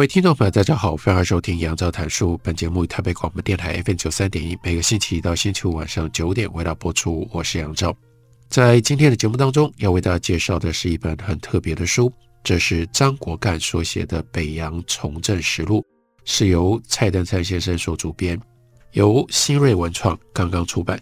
各位听众朋友，大家好，欢迎收听杨照谈书。本节目以台北广播电台 FM 九三点一，每个星期一到星期五晚上九点为大家播出。我是杨照，在今天的节目当中，要为大家介绍的是一本很特别的书，这是张国干所写的《北洋从政实录》，是由蔡登参先生所主编，由新锐文创刚刚出版。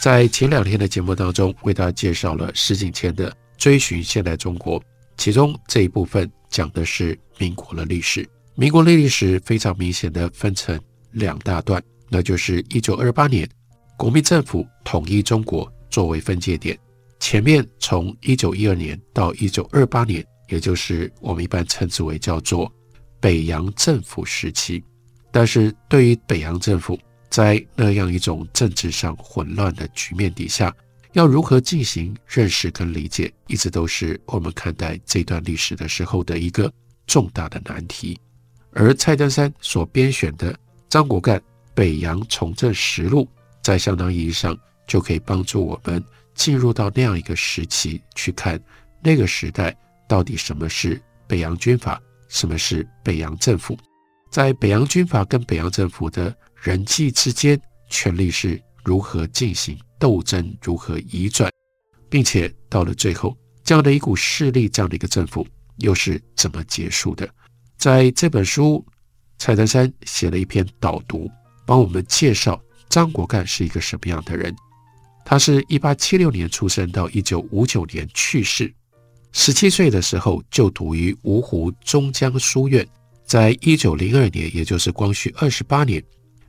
在前两天的节目当中，为大家介绍了石景谦的《追寻现代中国》，其中这一部分。讲的是民国的历史，民国的历史非常明显的分成两大段，那就是一九二八年国民政府统一中国作为分界点，前面从一九一二年到一九二八年，也就是我们一般称之为叫做北洋政府时期。但是对于北洋政府在那样一种政治上混乱的局面底下，要如何进行认识跟理解，一直都是我们看待这段历史的时候的一个重大的难题。而蔡登山所编选的张国干《北洋从政实录》，在相当意义上就可以帮助我们进入到那样一个时期，去看那个时代到底什么是北洋军阀，什么是北洋政府，在北洋军阀跟北洋政府的人际之间，权力是如何进行。斗争如何移转，并且到了最后，这样的一股势力，这样的一个政府又是怎么结束的？在这本书，蔡德山写了一篇导读，帮我们介绍张国干是一个什么样的人。他是一八七六年出生，到一九五九年去世。十七岁的时候就读于芜湖中江书院，在一九零二年，也就是光绪二十八年，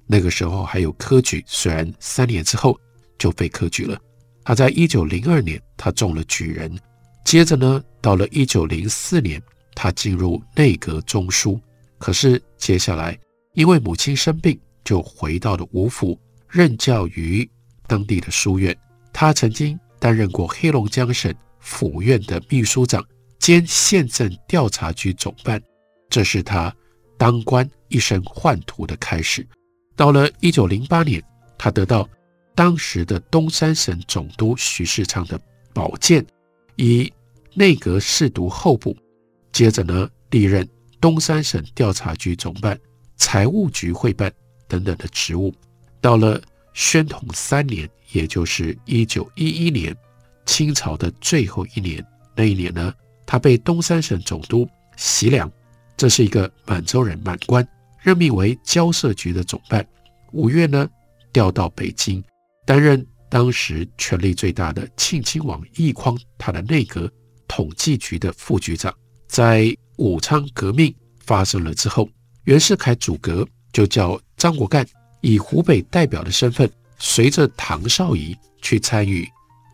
那个时候还有科举，虽然三年之后。就废科举了。他在一九零二年，他中了举人。接着呢，到了一九零四年，他进入内阁中书。可是接下来，因为母亲生病，就回到了芜府任教于当地的书院。他曾经担任过黑龙江省府院的秘书长兼县政调查局总办。这是他当官一生宦途的开始。到了一九零八年，他得到。当时的东三省总督徐世昌的宝剑，以内阁侍读候补，接着呢，历任东三省调查局总办、财务局会办等等的职务。到了宣统三年，也就是一九一一年，清朝的最后一年，那一年呢，他被东三省总督习良，这是一个满洲人满官，任命为交涉局的总办。五月呢，调到北京。担任当时权力最大的庆亲王奕匡他的内阁统计局的副局长，在武昌革命发生了之后，袁世凯主阁，就叫张国干以湖北代表的身份，随着唐绍仪去参与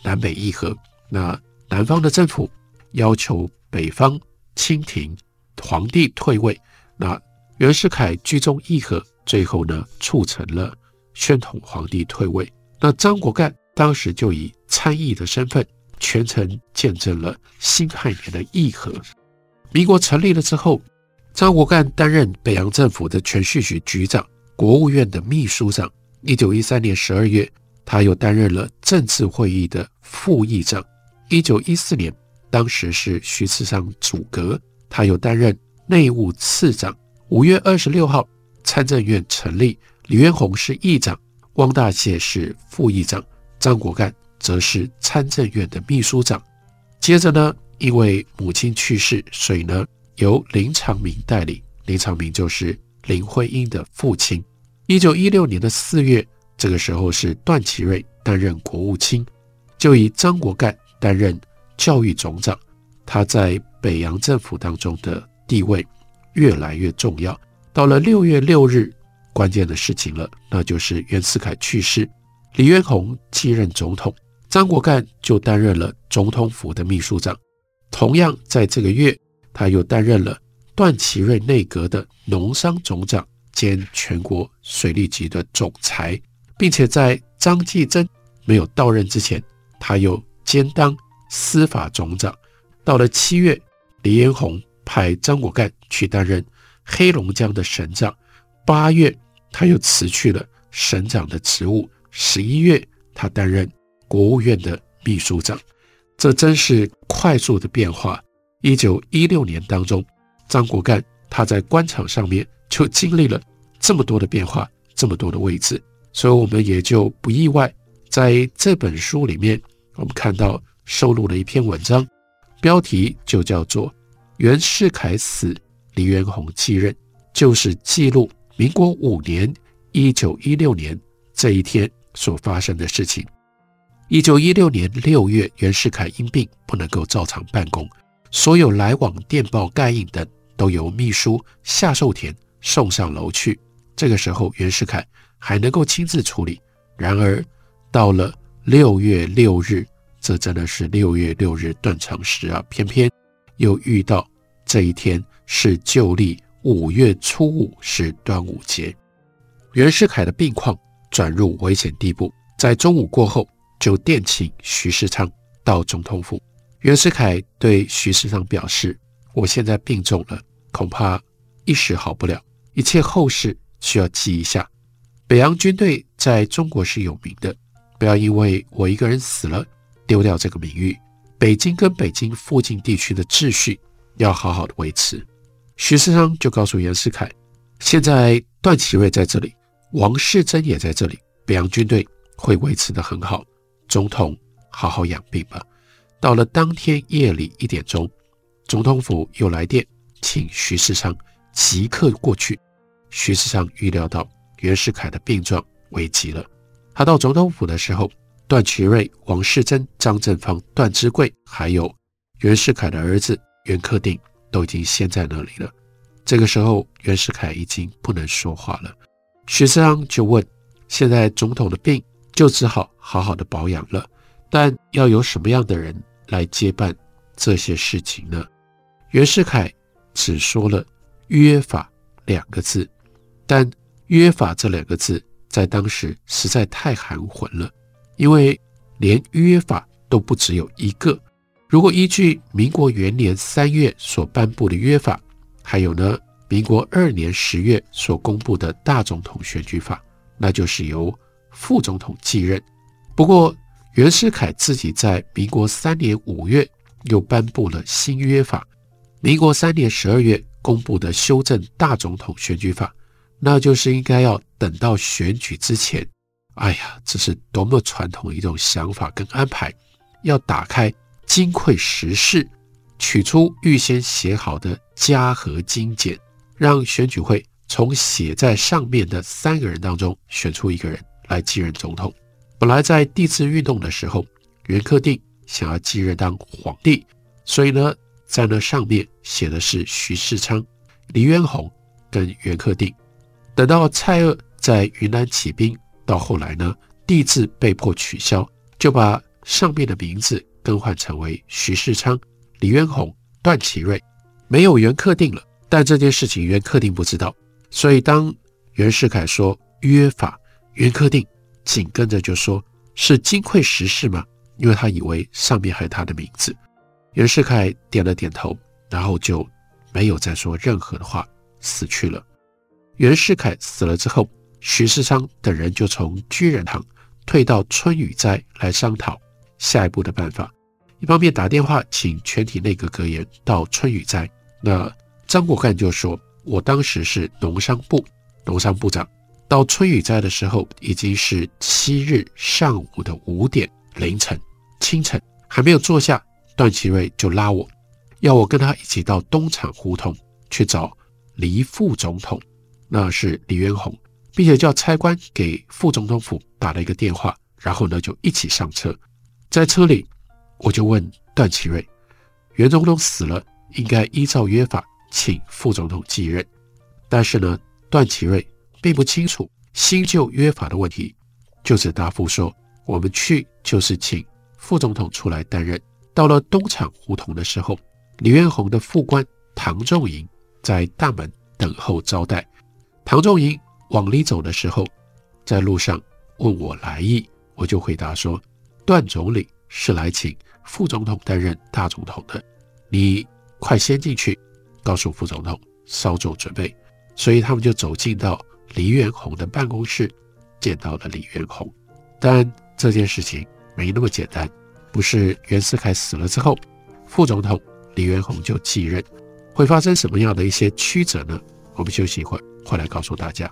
南北议和。那南方的政府要求北方清廷皇帝退位，那袁世凯居中议和，最后呢促成了宣统皇帝退位。那张国干当时就以参议的身份，全程见证了辛亥年的议和。民国成立了之后，张国干担任北洋政府的銓叙局局长、国务院的秘书长。一九一三年十二月，他又担任了政治会议的副议长。一九一四年，当时是徐世昌主阁，他又担任内务次长。五月二十六号，参政院成立，李渊洪是议长。汪大燮是副议长，张国干则是参政院的秘书长。接着呢，因为母亲去世，所以呢由林长民代理。林长民就是林徽因的父亲。一九一六年的四月，这个时候是段祺瑞担任国务卿，就以张国干担任教育总长。他在北洋政府当中的地位越来越重要。到了六月六日。关键的事情了，那就是袁世凯去世，李渊洪继任总统，张国干就担任了总统府的秘书长。同样在这个月，他又担任了段祺瑞内阁的农商总长兼全国水利局的总裁，并且在张继珍没有到任之前，他又兼当司法总长。到了七月，黎元洪派张果干去担任黑龙江的省长，八月他又辞去了省长的职务，十一月他担任国务院的秘书长。这真是快速的变化。一九一六年当中，张果干他在官场上面就经历了这么多的变化，这么多的位置，所以我们也就不意外，在这本书里面，我们看到收录了一篇文章，标题就叫做《袁世凯死，黎元洪继任》，就是记录民国五年一九一六年这一天所发生的事情。一九一六年六月，袁世凯因病不能够照常办公，所有来往电报、盖印等都由秘书夏寿田送上楼去。这个时候，袁世凯还能够亲自处理。然而，到了六月六日，这真的是六月六日断肠时啊，偏偏又遇到这一天是旧历五月初五，是端午节。袁世凯的病况转入危险地步，在中午过后。就电请徐世昌到总统府。袁世凯对徐世昌表示：“我现在病重了，恐怕一时好不了，一切后事需要记一下。北洋军队在中国是有名的，不要因为我一个人死了，丢掉这个名誉。北京跟北京附近地区的秩序要好好的维持。”徐世昌就告诉袁世凯：“现在段祺瑞在这里，王士珍也在这里，北洋军队会维持得很好。”总统，好好养病吧。到了当天夜里一点钟，总统府又来电，请徐世昌即刻过去。徐世昌预料到袁世凯的病状危急了。他到总统府的时候，段祺瑞、王士珍、张正芳、段芝贵，还有袁世凯的儿子袁克定都已经先在那里了。这个时候，袁世凯已经不能说话了。徐世昌就问：“现在总统的病？”就只好好好的保养了，但要有什么样的人来接办这些事情呢？袁世凯只说了“约法”两个字，但“约法”这两个字在当时实在太含混了，因为连约法都不只有一个。如果依据民国元年三月所颁布的约法，还有呢，民国二年十月所公布的大总统选举法，那就是由副总统继任，不过袁世凯自己在民国三年五月又颁布了新约法，民国三年十二月公布的修正大总统选举法，那就是应该要等到选举之前。哎呀，这是多么传统一种想法跟安排，要打开金匮十事，取出预先写好的加和精简，让选举会从写在上面的三个人当中选出一个人。来继任总统。本来在帝制运动的时候，袁克定想要继任当皇帝，所以呢，在那上面写的是徐世昌、黎元洪跟袁克定。等到蔡锷在云南起兵，到后来呢，帝制被迫取消，就把上面的名字更换成为徐世昌、李渊洪、段祺瑞，没有袁克定了。但这件事情袁克定不知道，所以当袁世凯说约法。袁克定紧跟着就说：“是金匮实事吗？”因为他以为上面还有他的名字。袁世凯点了点头，然后就没有再说任何的话，死去了。袁世凯死了之后，徐世昌等人就从居仁堂退到春雨斋来商讨下一步的办法。一方面打电话请全体内阁阁员到春雨斋。那张果干就说：“我当时是农商部农商部长。”到春雨斋的时候，已经是七日上午的五点凌晨清晨，还没有坐下，段祺瑞就拉我，要我跟他一起到东厂胡同去找黎副总统，那是黎元洪，并且叫差官给副总统府打了一个电话，然后呢就一起上车，在车里我就问段祺瑞，袁总统死了，应该依照约法请副总统继任，但是呢，段祺瑞。并不清楚新旧约法的问题，就此答复说：“我们去就是请副总统出来担任，到了东厂胡同的时候，李元洪的副官唐仲营在大门等候招待。唐仲营往里走的时候，在路上问我来意，我就回答说：段总理是来请副总统担任大总统的，你快先进去，告诉副总统稍作准备。所以他们就走进到黎元洪的办公室，见到了李元洪。但这件事情没那么简单，不是袁世凯死了之后，副总统李元洪就继任，会发生什么样的一些曲折呢？我们休息一会儿，回来告诉大家。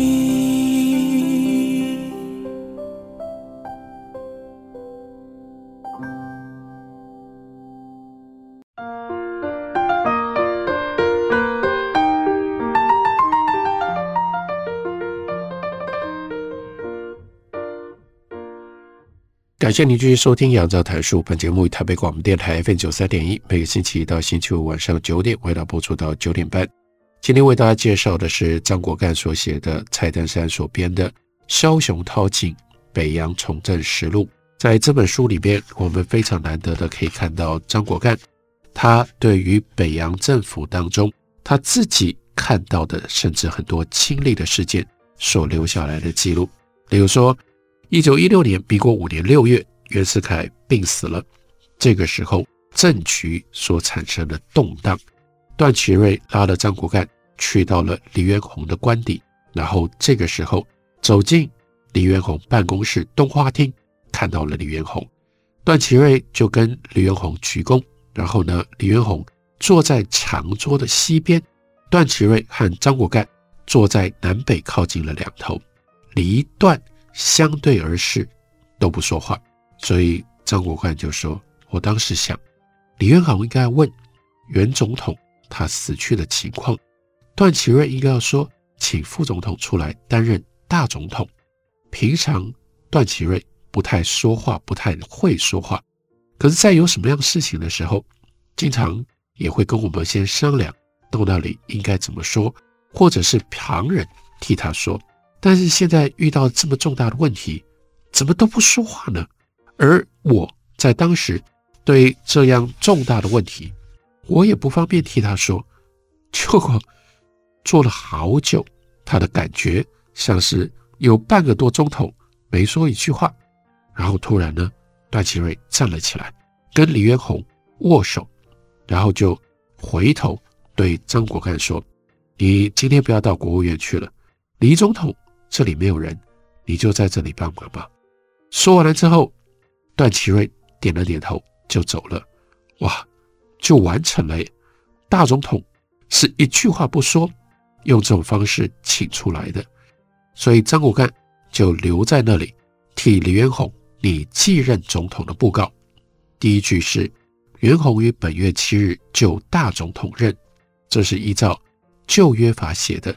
感谢您继续收听《杨照谈书》。本节目以台北广播电台 FM 九三点一，每个星期一到星期五晚上九点，为大家播出到九点半。今天为大家介绍的是张果干所写的、蔡登山所编的《枭雄韬进北洋重振实录》。在这本书里边，我们非常难得的可以看到张果干他对于北洋政府当中他自己看到的，甚至很多亲历的事件所留下来的记录，比如说。一九一六年，民国五年六月，袁世凯病死了。这个时候，政局所产生的动荡，段祺瑞拉了张果干去到了黎元洪的官邸，然后这个时候走进黎元洪办公室东花厅，看到了李元洪。段祺瑞就跟李元洪鞠躬，然后呢，李元洪坐在长桌的西边，段祺瑞和张果干坐在南北靠近了两头，李段。相对而视，都不说话，所以张国干就说：“我当时想，李元洪应该问袁总统他死去的情况，段祺瑞应该要说，请副总统出来担任大总统。平常段祺瑞不太说话，不太会说话，可是，在有什么样事情的时候，经常也会跟我们先商量，到那里应该怎么说，或者是旁人替他说。”但是现在遇到这么重大的问题，怎么都不说话呢？而我在当时对这样重大的问题，我也不方便替他说，就坐了好久。他的感觉像是有半个多钟头没说一句话，然后突然呢，段祺瑞站了起来，跟李元洪握手，然后就回头对张果干说：“你今天不要到国务院去了，李总统。”这里没有人，你就在这里帮忙吧。说完了之后，段祺瑞点了点头就走了。哇，就完成了。大总统是一句话不说，用这种方式请出来的，所以张果干就留在那里替李元洪拟继任总统的布告。第一句是：元洪于本月七日就大总统任，这是依照旧约法写的。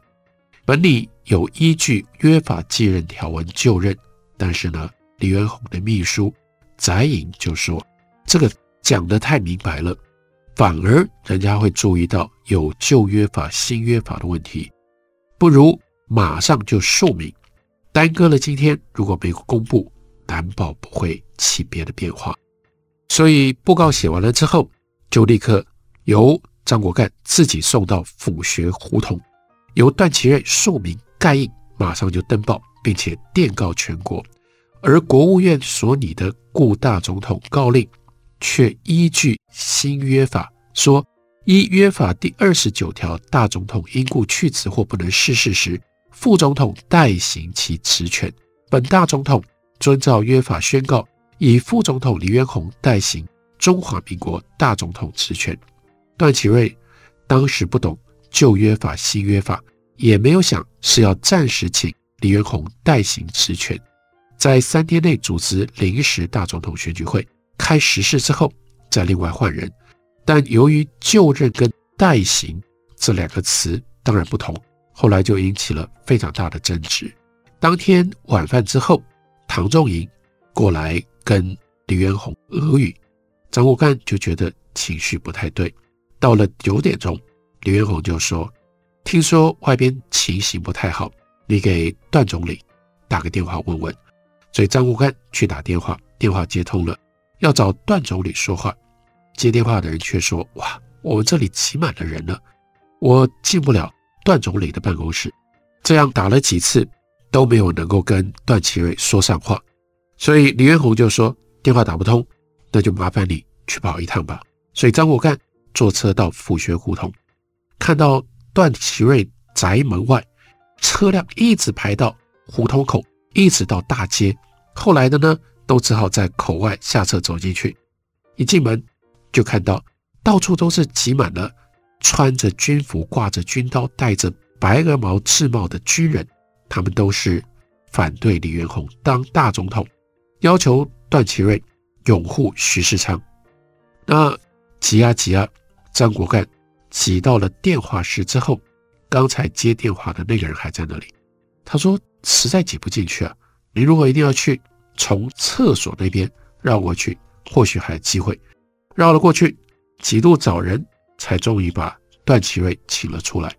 本里有依据约法继任条文就任，但是呢，李元洪的秘书翟颖就说，这个讲得太明白了，反而人家会注意到有旧约法、新约法的问题，不如马上就说明。耽搁了今天，如果没有公布，难保不会起别的变化。所以布告写完了之后，就立刻由张国干自己送到府学胡同，由段祺瑞署名盖印，马上就登报，并且电告全国。而国务院所拟的顾大总统告令，却依据新约法说，依约法第二十九条，大总统因故去职或不能逝世时，副总统代行其职权。本大总统遵照约法宣告，以副总统黎元洪代行中华民国大总统职权。段祺瑞当时不懂旧约法、新约法，也没有想是要暂时请黎元洪代行职权，在三天内组织临时大总统选举会，开时势之后再另外换人。但由于就任跟代行这两个词当然不同，后来就引起了非常大的争执。当天晚饭之后，唐仲营过来跟黎元洪俄语，张国干就觉得情绪不太对。到了九点钟，黎元洪就说：“听说外边情形不太好，你给段总理打个电话问问。”所以张国干去打电话，电话接通了，要找段总理说话。接电话的人却说：“哇，我们这里挤满了人了，我进不了段总理的办公室。”这样打了几次都没有能够跟段祺瑞说上话，所以黎元洪就说：“电话打不通，那就麻烦你去跑一趟吧。”所以张国干。坐车到府学胡同，看到段祺瑞宅门外车辆一直排到胡同口，一直到大街。后来的呢，都只好在口外下车走进去。一进门就看到到处都是挤满了穿着军服、挂着军刀、戴着白鹅毛制帽的军人，他们都是反对李元洪当大总统，要求段祺瑞拥护徐世昌。那挤啊挤啊！张国干挤到了电话室之后，刚才接电话的那个人还在那里。他说：“实在挤不进去啊，你如果一定要去，从厕所那边绕过去，或许还有机会。”绕了过去，几度找人才终于把段祺瑞请了出来。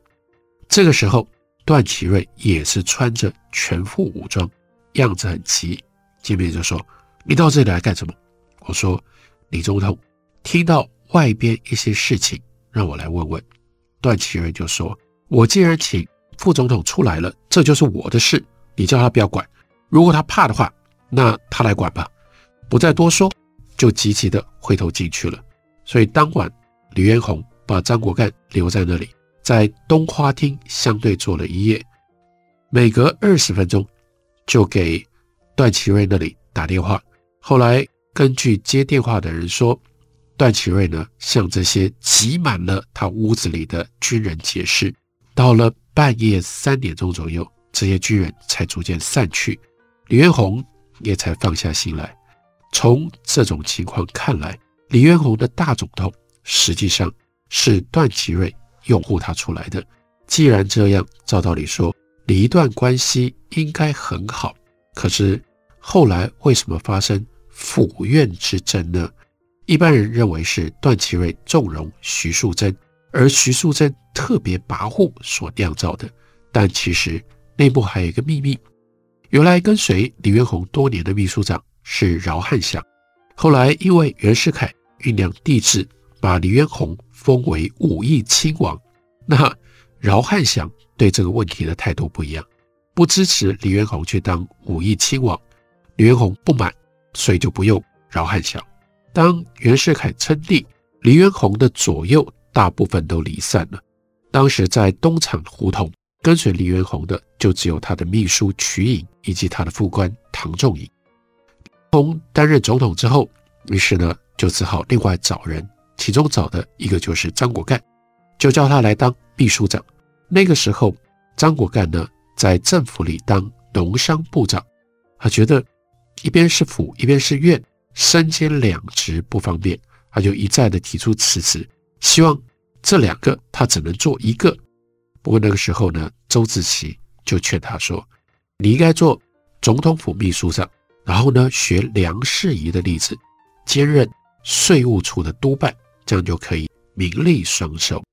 这个时候，段祺瑞也是穿着全副武装，样子很急。见面就说：“你到这里来干什么？”我说：“李总统，听到。”外边一些事情，让我来问问。段祺瑞就说：“我既然请副总统出来了，这就是我的事，你叫他不要管。如果他怕的话，那他来管吧。”不再多说，就急急的回头进去了。所以当晚，李元洪把张国干留在那里，在东花厅相对坐了一夜。每隔二十分钟，就给段祺瑞那里打电话。后来根据接电话的人说。段祺瑞呢，向这些挤满了他屋子里的军人解释。到了半夜三点钟左右，这些军人才逐渐散去，黎元洪也才放下心来。从这种情况看来，黎元洪的大总统实际上是段祺瑞拥护他出来的。既然这样，照道理说，黎段关系应该很好。可是后来为什么发生府院之争呢？一般人认为是段祺瑞纵容徐树铮，而徐树铮特别跋扈所酿造的。但其实内部还有一个秘密：原来跟随黎元洪多年的秘书长是饶汉祥，后来因为袁世凯酝酿帝制，把黎元洪封为武义亲王。那饶汉祥对这个问题的态度不一样，不支持黎元洪去当武义亲王。黎元洪不满，所以就不用饶汉祥。当袁世凯称帝，黎元洪的左右大部分都离散了。当时在东厂胡同跟随黎元洪的，就只有他的秘书瞿颖以及他的副官唐仲营。洪担任总统之后，于是呢就只好另外找人，其中找的一个就是张国干，就叫他来当秘书长。那个时候，张国干呢在政府里当农商部长，他觉得一边是府，一边是院。身兼两职不方便，他就一再的提出辞职，希望这两个他只能做一个。不过那个时候呢，周自齐就劝他说：“你应该做总统府秘书长，然后呢学梁士仪的例子，兼任税务处的督办，这样就可以名利双收。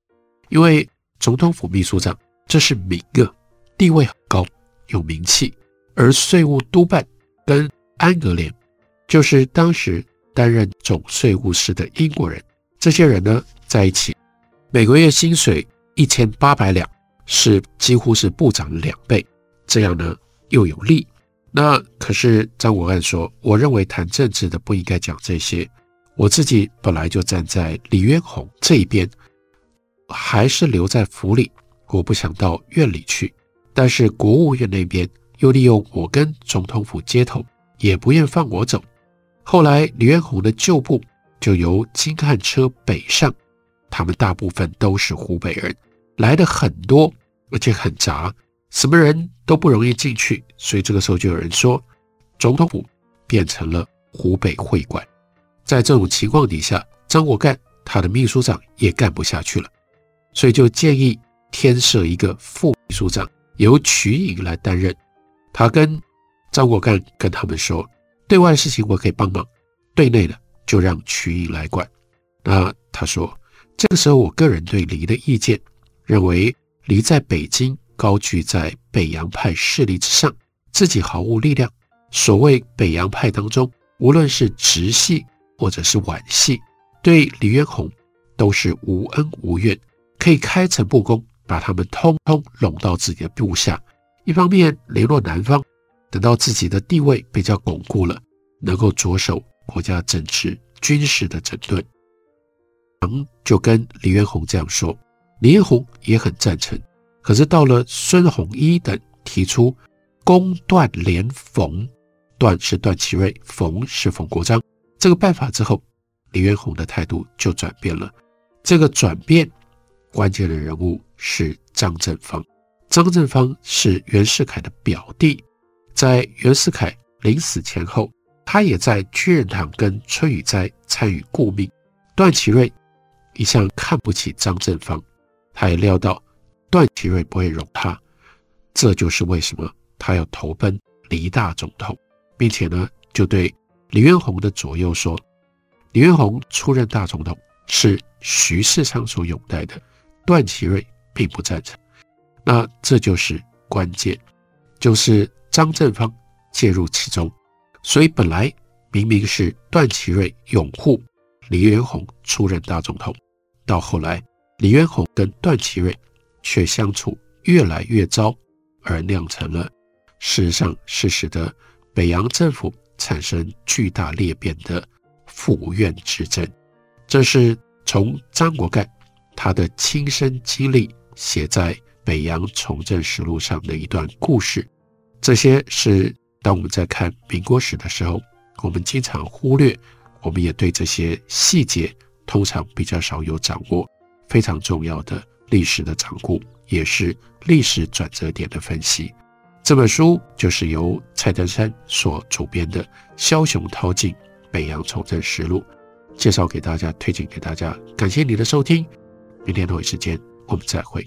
因为总统府秘书长这是名个，地位很高，有名气，而税务督办跟安格连，就是当时担任总税务司的英国人，这些人呢在一起，每个月薪水一千八百两，是几乎是部长的两倍，这样呢又有利。那可是张国汉说：“我认为谈政治的不应该讲这些。我自己本来就站在李渊鸿这一边，还是留在府里，我不想到院里去。但是国务院那边又利用我跟总统府接头，也不愿放我走。后来李渊鸿的旧部就由京汉车北上，他们大部分都是湖北人，来的很多，而且很杂。”什么人都不容易进去，所以这个时候就有人说，总统府变成了湖北会馆。在这种情况底下，张国干他的秘书长也干不下去了，所以就建议添设一个副秘书长，由瞿颖来担任。他跟张国干跟他们说，对外的事情我可以帮忙，对内的就让瞿颖来管。那他说，这个时候我个人对黎的意见，认为黎在北京。高居在北洋派势力之上，自己毫无力量。所谓北洋派当中，无论是直系或者是皖系，对李渊洪都是无恩无怨，可以开诚布公，把他们通通拢到自己的部下。一方面联络南方，等到自己的地位比较巩固了，能够着手国家政治军事的整顿。唐就跟李元洪这样说，李元洪也很赞成。可是到了孙弘一等提出攻段联冯，段是段祺瑞，冯是冯国璋这个办法之后，李元洪的态度就转变了。这个转变关键的人物是张正芳。张正芳是袁世凯的表弟，在袁世凯临死前后，他也在居仁堂跟崔雨斋参与顾命。段祺瑞一向看不起张正芳，他也料到。段祺瑞不会容他，这就是为什么他要投奔黎大总统，并且呢，就对黎元洪的左右说：“黎元洪出任大总统是徐世昌所拥戴的，段祺瑞并不赞成。”那这就是关键，就是张正芳介入其中。所以本来明明是段祺瑞拥护李渊洪出任大总统，到后来李渊洪跟段祺瑞。却相处越来越糟，而酿成了事实上是使得北洋政府产生巨大裂变的府院之争。这是从张国干他的亲身经历写在《北洋从政实录》上的一段故事。这些是当我们在看民国史的时候，我们经常忽略，我们也对这些细节通常比较少有掌握，非常重要的。历史的掌故，也是历史转折点的分析。这本书就是由蔡登山所主编的《枭雄淘尽北洋重镇实录》，介绍给大家，推荐给大家。感谢你的收听，明天同一时间我们再会。